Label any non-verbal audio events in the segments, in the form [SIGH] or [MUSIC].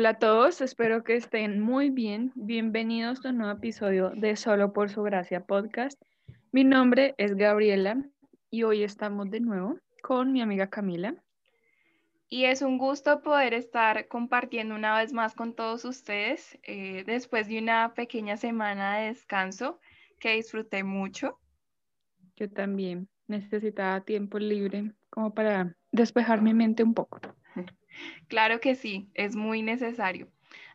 Hola a todos, espero que estén muy bien. Bienvenidos a un nuevo episodio de Solo por su gracia podcast. Mi nombre es Gabriela y hoy estamos de nuevo con mi amiga Camila. Y es un gusto poder estar compartiendo una vez más con todos ustedes eh, después de una pequeña semana de descanso que disfruté mucho. Yo también necesitaba tiempo libre como para despejar mi mente un poco. Claro que sí, es muy necesario.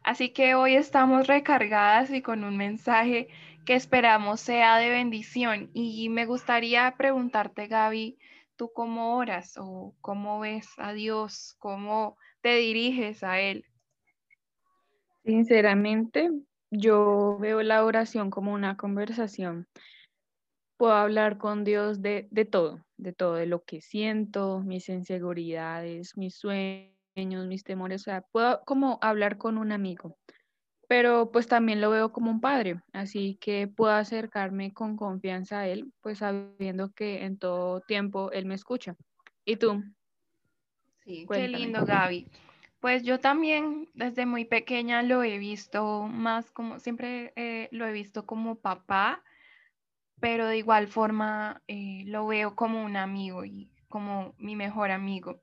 Así que hoy estamos recargadas y con un mensaje que esperamos sea de bendición. Y me gustaría preguntarte, Gaby, ¿tú cómo oras o cómo ves a Dios? ¿Cómo te diriges a Él? Sinceramente, yo veo la oración como una conversación. Puedo hablar con Dios de, de todo, de todo, de lo que siento, mis inseguridades, mis sueños mis temores, o sea, puedo como hablar con un amigo, pero pues también lo veo como un padre, así que puedo acercarme con confianza a él, pues sabiendo que en todo tiempo él me escucha. ¿Y tú? Sí, qué lindo, Gaby. Pues yo también desde muy pequeña lo he visto más como, siempre eh, lo he visto como papá, pero de igual forma eh, lo veo como un amigo y como mi mejor amigo.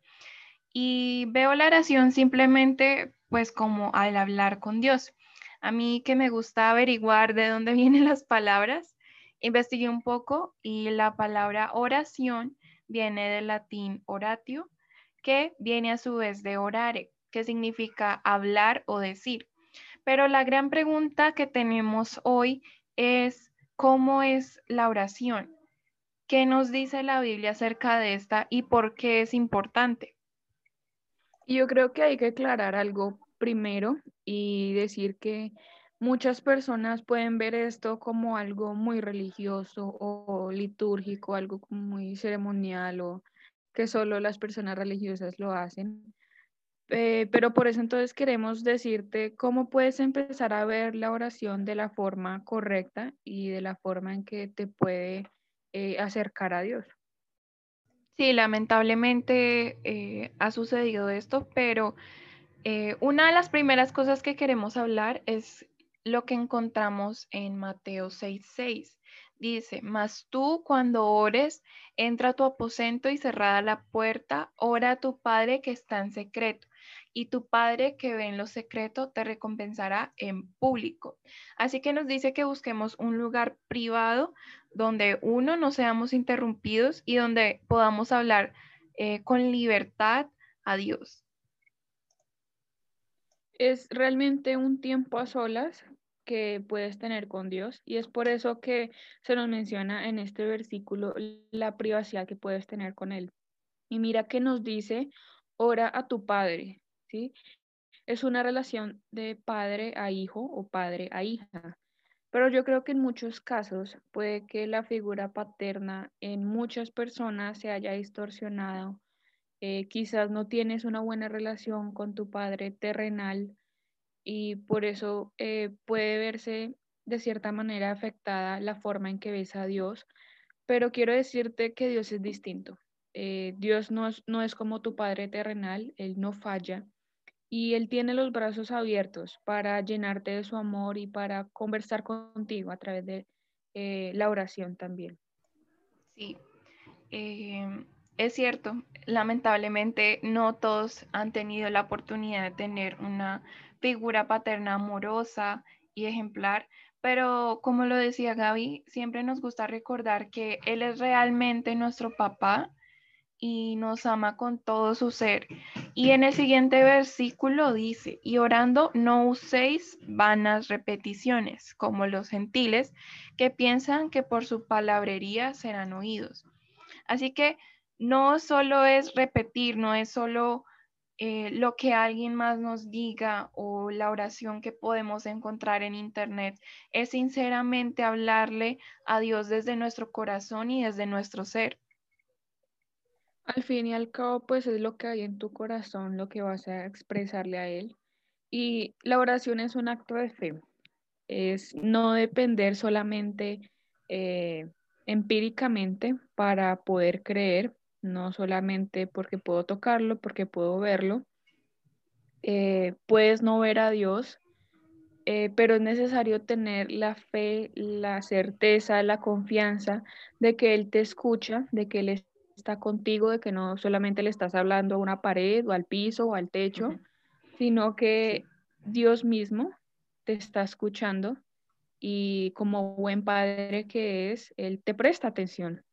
Y veo la oración simplemente pues como al hablar con Dios. A mí que me gusta averiguar de dónde [LAUGHS] vienen las palabras, investigué un poco y la palabra oración viene del latín oratio, que viene a su vez de orare, que significa hablar o decir. Pero la gran pregunta que tenemos hoy es, ¿cómo es la oración? ¿Qué nos dice la Biblia acerca de esta y por qué es importante? Yo creo que hay que aclarar algo primero y decir que muchas personas pueden ver esto como algo muy religioso o litúrgico, algo muy ceremonial o que solo las personas religiosas lo hacen. Eh, pero por eso entonces queremos decirte cómo puedes empezar a ver la oración de la forma correcta y de la forma en que te puede eh, acercar a Dios. Sí, lamentablemente eh, ha sucedido esto, pero eh, una de las primeras cosas que queremos hablar es lo que encontramos en Mateo 6:6. Dice, mas tú cuando ores, entra a tu aposento y cerrada la puerta, ora a tu Padre que está en secreto, y tu Padre que ve en lo secreto te recompensará en público. Así que nos dice que busquemos un lugar privado donde uno no seamos interrumpidos y donde podamos hablar eh, con libertad a Dios. Es realmente un tiempo a solas que puedes tener con Dios y es por eso que se nos menciona en este versículo la privacidad que puedes tener con Él. Y mira que nos dice, ora a tu Padre, ¿sí? Es una relación de padre a hijo o padre a hija. Pero yo creo que en muchos casos puede que la figura paterna en muchas personas se haya distorsionado. Eh, quizás no tienes una buena relación con tu padre terrenal y por eso eh, puede verse de cierta manera afectada la forma en que ves a Dios. Pero quiero decirte que Dios es distinto. Eh, Dios no no es como tu padre terrenal, Él no falla y Él tiene los brazos abiertos para llenarte de su amor y para conversar contigo a través de eh, la oración también. Sí, eh, es cierto, lamentablemente no todos han tenido la oportunidad de tener una figura paterna amorosa y ejemplar, pero como lo decía Gaby, siempre nos gusta recordar que Él es realmente nuestro papá y nos ama con todo su ser. Y en el siguiente versículo dice, y orando no uséis vanas repeticiones, como los gentiles, que piensan que por su palabrería serán oídos. Así que no solo es repetir, no es solo eh, lo que alguien más nos diga o la oración que podemos encontrar en internet, es sinceramente hablarle a Dios desde nuestro corazón y desde nuestro ser. Al fin y al cabo, pues es lo que hay en tu corazón, lo que vas a expresarle a Él. Y la oración es un acto de fe, es no depender solamente eh, empíricamente para poder creer, no solamente porque puedo tocarlo, porque puedo verlo, eh, puedes no ver a Dios, eh, pero es necesario tener la fe, la certeza, la confianza de que Él te escucha, de que Él está contigo, de que no solamente le estás hablando a una pared o al piso o al techo, sino que Dios mismo te está escuchando y como buen padre que es, Él te presta atención.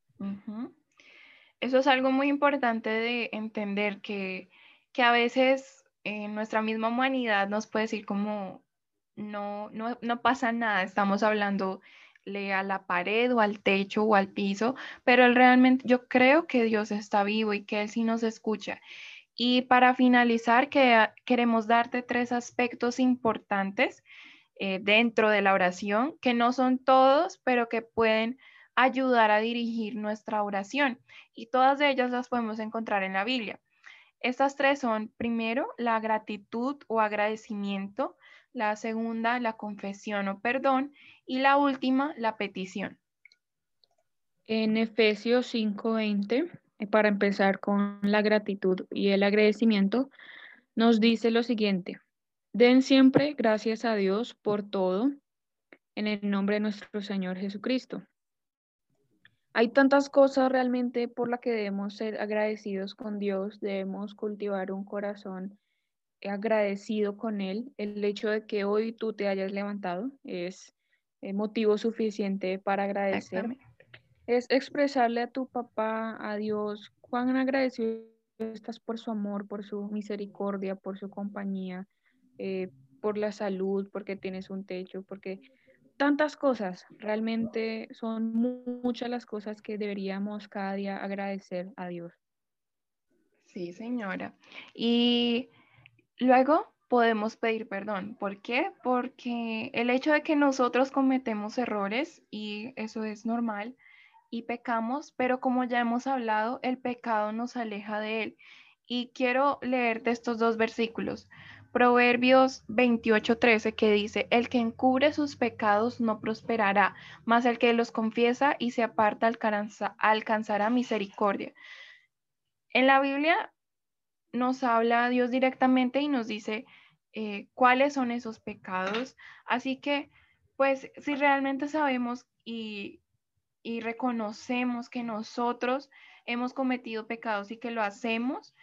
Eso es algo muy importante de entender que, que a veces en nuestra misma humanidad nos puede decir como no, no, pasa nada, estamos hablando a la pared o al techo o al piso, pero realmente, yo creo que Dios está vivo y que Él sí nos escucha. Y para finalizar, que, queremos darte tres aspectos importantes eh, dentro de la oración, que no son todos, pero que pueden ayudar a dirigir nuestra oración. Y todas ellas las podemos encontrar en la Biblia. Estas tres son, primero, la gratitud o agradecimiento, la segunda la confesión o perdón y la última la petición. En Efesios 5:20, eh, para empezar con la gratitud y el agradecimiento, nos dice lo siguiente, den siempre gracias a Dios por todo en el nombre de nuestro Señor Jesucristo. Hay tantas cosas realmente por las que debemos ser agradecidos con Dios, debemos cultivar un corazón agradecido con Él. El hecho de que hoy tú te hayas levantado es eh, motivo suficiente para agradecer. Es expresarle a tu papá, a Dios, cuán agradecido estás por su amor, por su misericordia, por su compañía, eh, por la salud, porque tienes un techo, porque tantas cosas. Realmente son muchas las cosas que deberíamos cada día agradecer a Dios. Sí, señora. Y Luego podemos pedir perdón. ¿Por qué? Porque el hecho de que nosotros cometemos errores, y eso es normal, y pecamos, pero como ya hemos hablado, el pecado nos aleja de él. Y quiero leerte estos dos versículos. Proverbios 28:13 que dice, el que encubre sus pecados no prosperará, mas el que los confiesa y se aparta alcanzará misericordia. En la Biblia nos habla Dios directamente y nos dice eh, cuáles son esos pecados. Así que, pues, si realmente sabemos y, reconocemos que nosotros hemos cometido pecados y que lo hacemos,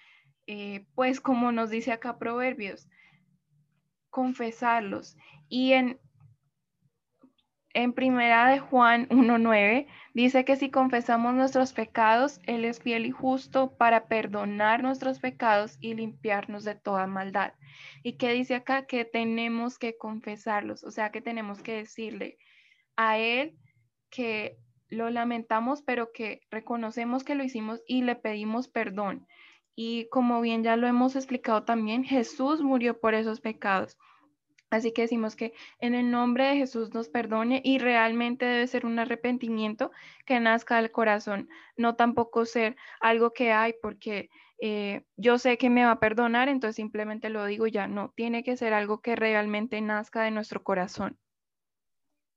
eh, pues como nos dice acá Proverbios, confesarlos. Y en en primera de Juan 1.9 dice que si confesamos nuestros pecados, Él es fiel y justo para perdonar nuestros pecados y limpiarnos de toda maldad. Y que dice acá que tenemos que confesarlos, o sea que tenemos que decirle a Él que lo lamentamos, pero que reconocemos que lo hicimos y le pedimos perdón. Y como bien ya lo hemos explicado también, Jesús murió por esos pecados. Así que decimos que en el nombre de Jesús nos perdone y realmente debe ser un arrepentimiento que nazca del corazón, no tampoco ser algo que hay porque eh, yo sé que me va a perdonar, entonces simplemente lo digo ya, no, tiene que ser algo que realmente nazca de nuestro corazón.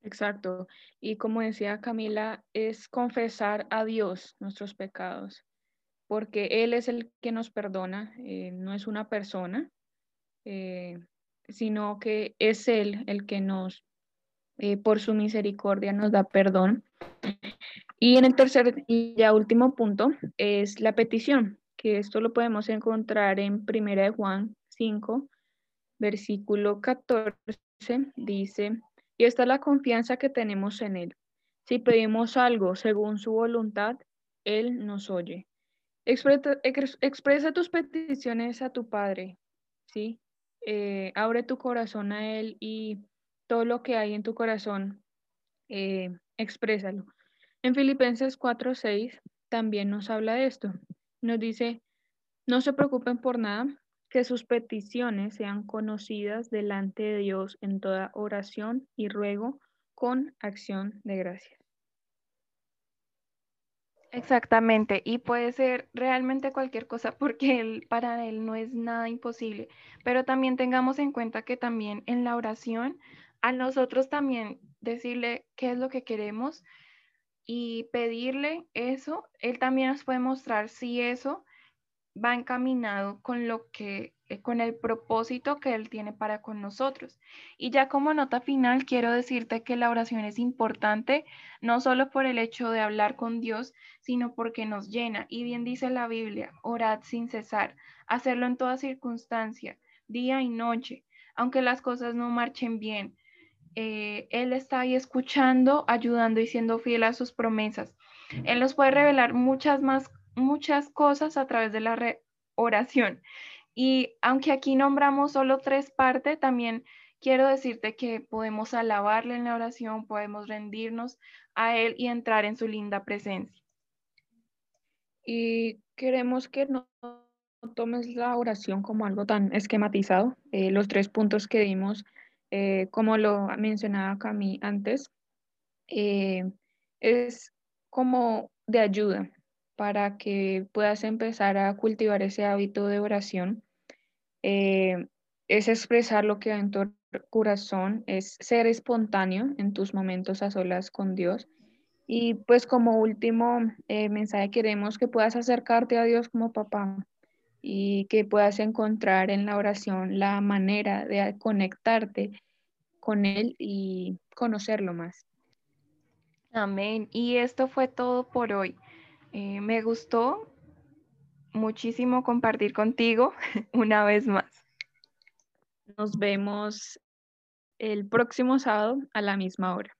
Exacto. Y como decía Camila, es confesar a Dios nuestros pecados, porque Él es el que nos perdona, eh, no es una persona. Eh, sino que es Él el que nos, eh, por su misericordia, nos da perdón. Y en el tercer y ya último punto es la petición, que esto lo podemos encontrar en Primera de Juan 5, versículo 14, dice, y esta es la confianza que tenemos en Él. Si pedimos algo según su voluntad, Él nos oye. Expresa, expresa tus peticiones a tu Padre, ¿sí? Eh, abre tu corazón a Él y todo lo que hay en tu corazón, eh, exprésalo. En Filipenses 4:6 también nos habla de esto. Nos dice, no se preocupen por nada, que sus peticiones sean conocidas delante de Dios en toda oración y ruego con acción de gracias. Exactamente, y puede ser realmente cualquier cosa porque él, para él no es nada imposible, pero también tengamos en cuenta que también en la oración, a nosotros también decirle qué es lo que queremos y pedirle eso, él también nos puede mostrar si eso va encaminado con lo que eh, con el propósito que Él tiene para con nosotros. Y ya como nota final, quiero decirte que la oración es importante, no solo por el hecho de hablar con Dios, sino porque nos llena. Y bien dice la Biblia, orad sin cesar, hacerlo en toda circunstancia, día y noche, aunque las cosas no marchen bien. Eh, él está ahí escuchando, ayudando y siendo fiel a sus promesas. Él nos puede revelar muchas más, muchas cosas a través de la oración. Y aunque aquí nombramos solo tres partes, también quiero decirte que podemos alabarle en la oración, podemos rendirnos a Él y entrar en su linda presencia. Y queremos que no tomes la oración como algo tan esquematizado. Eh, los tres puntos que dimos, eh, como lo mencionaba Cami antes, eh, es como de ayuda para que puedas empezar a cultivar ese hábito de oración. Eh, es expresar lo que hay en tu corazón, es ser espontáneo en tus momentos a solas con Dios. Y pues como último eh, mensaje queremos que puedas acercarte a Dios como papá y que puedas encontrar en la oración la manera de conectarte con Él y conocerlo más. Amén. Y esto fue todo por hoy. Eh, me gustó muchísimo compartir contigo [LAUGHS] una vez más. Nos vemos el próximo sábado a la misma hora.